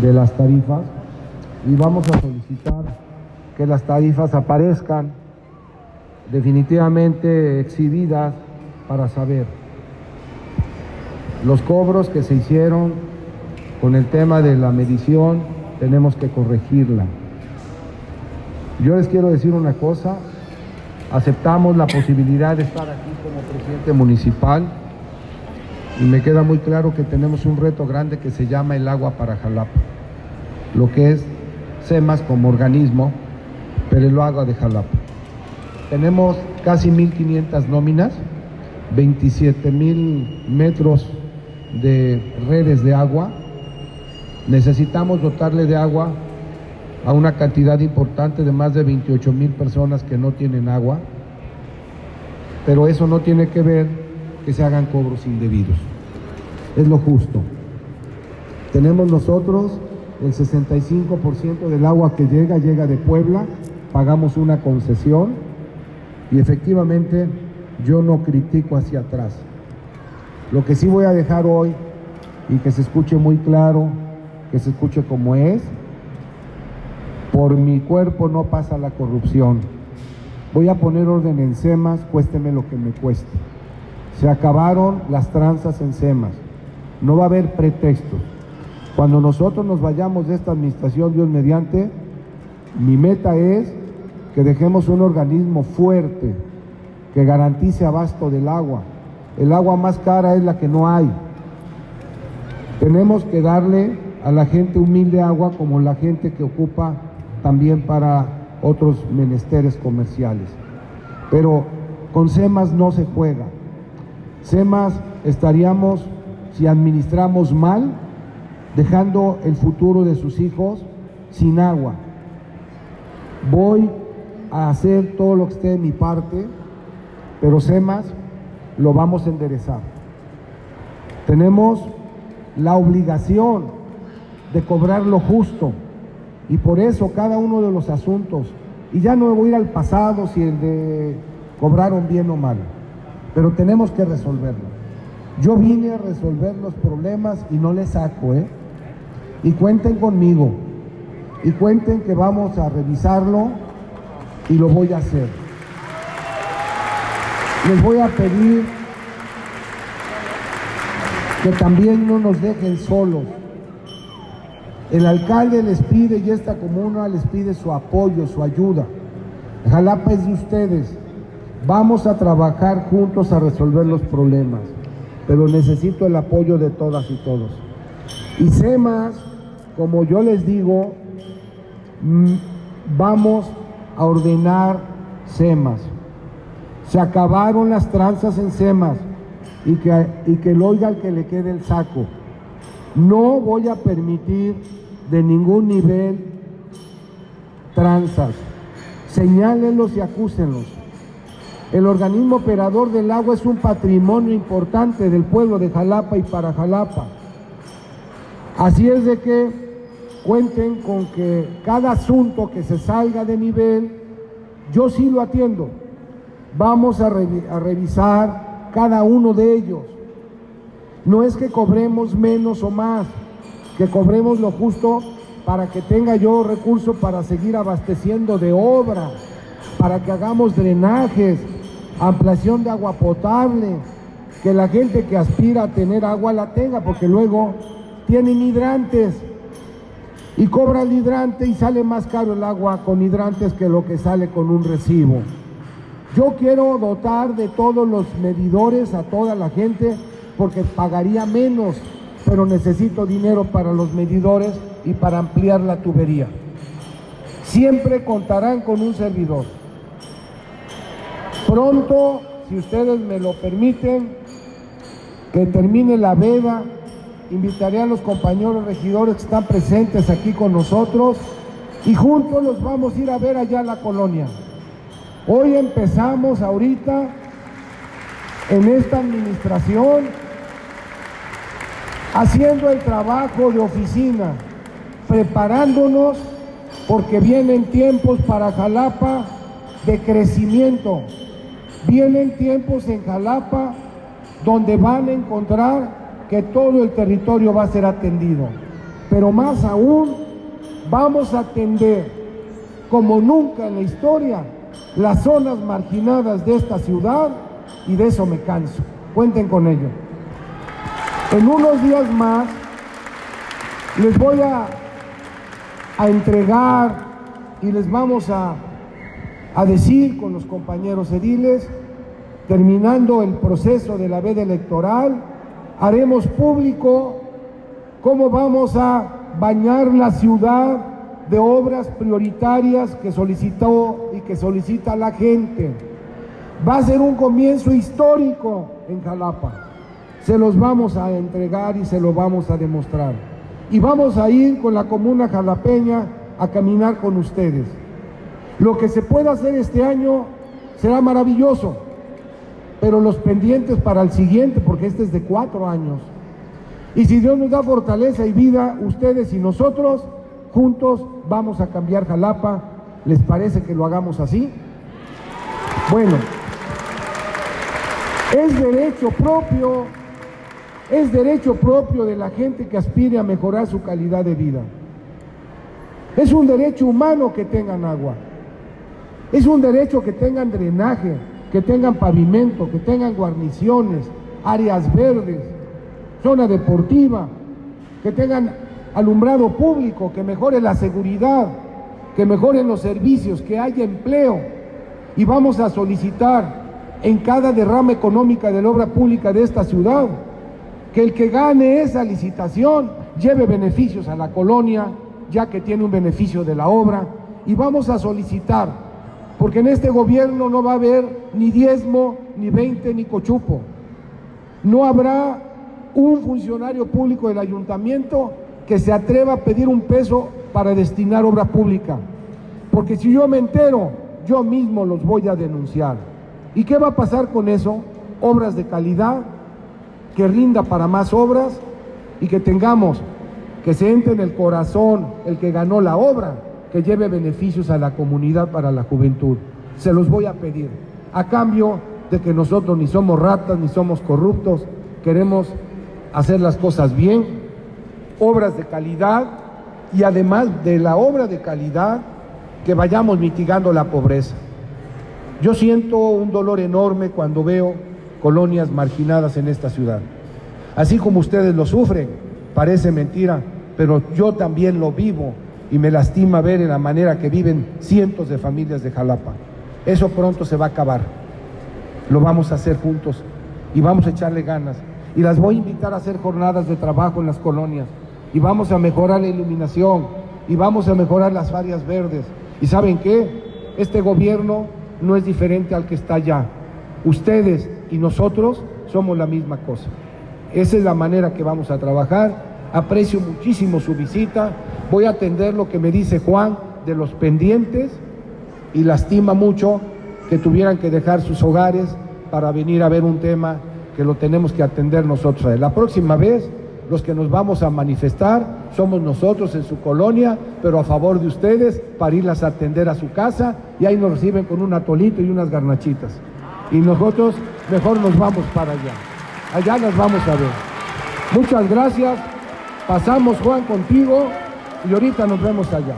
de las tarifas y vamos a solicitar que las tarifas aparezcan definitivamente exhibidas para saber los cobros que se hicieron con el tema de la medición, tenemos que corregirla. Yo les quiero decir una cosa, aceptamos la posibilidad de estar aquí como presidente municipal me queda muy claro que tenemos un reto grande que se llama el agua para Jalapa, lo que es SEMAS como organismo, pero el agua de Jalapa. Tenemos casi 1.500 nóminas, 27.000 metros de redes de agua. Necesitamos dotarle de agua a una cantidad importante de más de 28 mil personas que no tienen agua, pero eso no tiene que ver que se hagan cobros indebidos. Es lo justo. Tenemos nosotros el 65% del agua que llega, llega de Puebla, pagamos una concesión y efectivamente yo no critico hacia atrás. Lo que sí voy a dejar hoy y que se escuche muy claro, que se escuche como es, por mi cuerpo no pasa la corrupción. Voy a poner orden en SEMAS, cuésteme lo que me cueste. Se acabaron las tranzas en SEMAS. No va a haber pretextos. Cuando nosotros nos vayamos de esta administración, Dios mediante, mi meta es que dejemos un organismo fuerte que garantice abasto del agua. El agua más cara es la que no hay. Tenemos que darle a la gente humilde agua como la gente que ocupa también para otros menesteres comerciales. Pero con SEMAS no se juega. SEMAS estaríamos, si administramos mal, dejando el futuro de sus hijos sin agua. Voy a hacer todo lo que esté de mi parte, pero SEMAS lo vamos a enderezar. Tenemos la obligación de cobrar lo justo y por eso cada uno de los asuntos, y ya no voy a ir al pasado si el de cobraron bien o mal, pero tenemos que resolverlo. Yo vine a resolver los problemas y no les saco, ¿eh? Y cuenten conmigo, y cuenten que vamos a revisarlo y lo voy a hacer. Les voy a pedir que también no nos dejen solos. El alcalde les pide y esta comuna les pide su apoyo, su ayuda. Jalapa es de ustedes. Vamos a trabajar juntos a resolver los problemas, pero necesito el apoyo de todas y todos. Y sé más, como yo les digo, mm, vamos a ordenar SEMAS. Se acabaron las tranzas en SEMAS y que, y que lo oiga el que le quede el saco. No voy a permitir de ningún nivel tranzas. Señálenlos y acúsenlos. El organismo operador del agua es un patrimonio importante del pueblo de Jalapa y para Jalapa. Así es de que cuenten con que cada asunto que se salga de nivel, yo sí lo atiendo. Vamos a, revisar cada uno de ellos. No es que cobremos menos o más, que cobremos lo justo para que tenga yo recursos para seguir abasteciendo de obra, para que hagamos drenajes, ampliación de agua potable, que la gente que aspira a tener agua la tenga, porque luego tienen hidrantes y cobra el hidrante y sale más caro el agua con hidrantes que lo que sale con un recibo. Yo quiero dotar de todos los medidores a toda la gente porque pagaría menos, pero necesito dinero para los medidores y para ampliar la tubería. Siempre contarán con un servidor. Pronto, si ustedes me lo permiten, que termine la veda, invitaré a los compañeros regidores que están presentes aquí con nosotros y juntos los vamos a ir a ver allá a la colonia. Hoy empezamos ahorita en esta administración haciendo el trabajo de oficina, preparándonos porque vienen tiempos para Jalapa de crecimiento. Vienen tiempos en Jalapa donde van a encontrar que todo el territorio va a ser atendido. pero más aún vamos a atender como nunca en la historia las zonas marginadas de esta ciudad y de eso me canso. Cuenten con ello. En unos días más les voy a, a entregar y les vamos a, a decir con los compañeros ediles, terminando el proceso de la veda electoral, haremos público cómo vamos a bañar la ciudad de obras prioritarias que solicitó y que solicita la gente. Va a ser un comienzo histórico en Jalapa. Se los vamos a entregar y se lo vamos a demostrar. Y vamos a ir con la comuna jalapeña a caminar con ustedes. Lo que se pueda hacer este año será maravilloso, pero los pendientes para el siguiente, porque este es de cuatro años. Y si Dios nos da fortaleza y vida, ustedes y nosotros, juntos vamos a cambiar Jalapa. ¿Les parece que lo hagamos así? Bueno, es derecho propio, es derecho propio de la gente que aspire a mejorar su calidad de vida. Es un derecho humano que tengan agua. Es un derecho que tengan drenaje, que tengan pavimento, que tengan guarniciones, áreas verdes, zona deportiva, que tengan alumbrado público, que mejore la seguridad, que mejoren los servicios, que haya empleo. Y vamos a solicitar en cada derrama económica de la obra pública de esta ciudad que el que gane esa licitación lleve beneficios a la colonia, ya que tiene un beneficio de la obra. Y vamos a solicitar, porque en este gobierno no va a haber ni diezmo, ni veinte, ni cochupo. No habrá un funcionario público del ayuntamiento que se atreva a pedir un peso para destinar obra pública. Porque si yo me entero, yo mismo los voy a denunciar. ¿Y qué va a pasar con eso? Obras de calidad, que rinda para más obras y que tengamos, que se entre en el corazón el que ganó la obra, que lleve beneficios a la comunidad para la juventud. Se los voy a pedir. A cambio de que nosotros ni somos ratas ni somos corruptos, queremos hacer las cosas bien, obras de calidad y además de la obra de calidad, que vayamos mitigando la pobreza. Yo siento un dolor enorme cuando veo colonias marginadas en esta ciudad. Así como ustedes lo sufren, parece mentira, pero yo también lo vivo y me lastima ver en la manera que viven cientos de familias de Jalapa. Eso pronto se va a acabar. Lo vamos a hacer juntos y vamos a echarle ganas. Y las voy a invitar a hacer jornadas de trabajo en las colonias. Y vamos a mejorar la iluminación. Y vamos a mejorar las áreas verdes. ¿Y saben qué? Este gobierno no es diferente al que está allá. Ustedes y nosotros somos la misma cosa. Esa es la manera que vamos a trabajar. Aprecio muchísimo su visita. Voy a atender lo que me dice Juan de los pendientes y lastima mucho que tuvieran que dejar sus hogares para venir a ver un tema que lo tenemos que atender nosotros. La próxima vez los que nos vamos a manifestar somos nosotros en su colonia, pero a favor de ustedes para irlas a atender a su casa y ahí nos reciben con un atolito y unas garnachitas. Y nosotros mejor nos vamos para allá. Allá nos vamos a ver. Muchas gracias. Pasamos Juan contigo y ahorita nos vemos allá.